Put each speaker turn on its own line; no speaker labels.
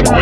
Bye.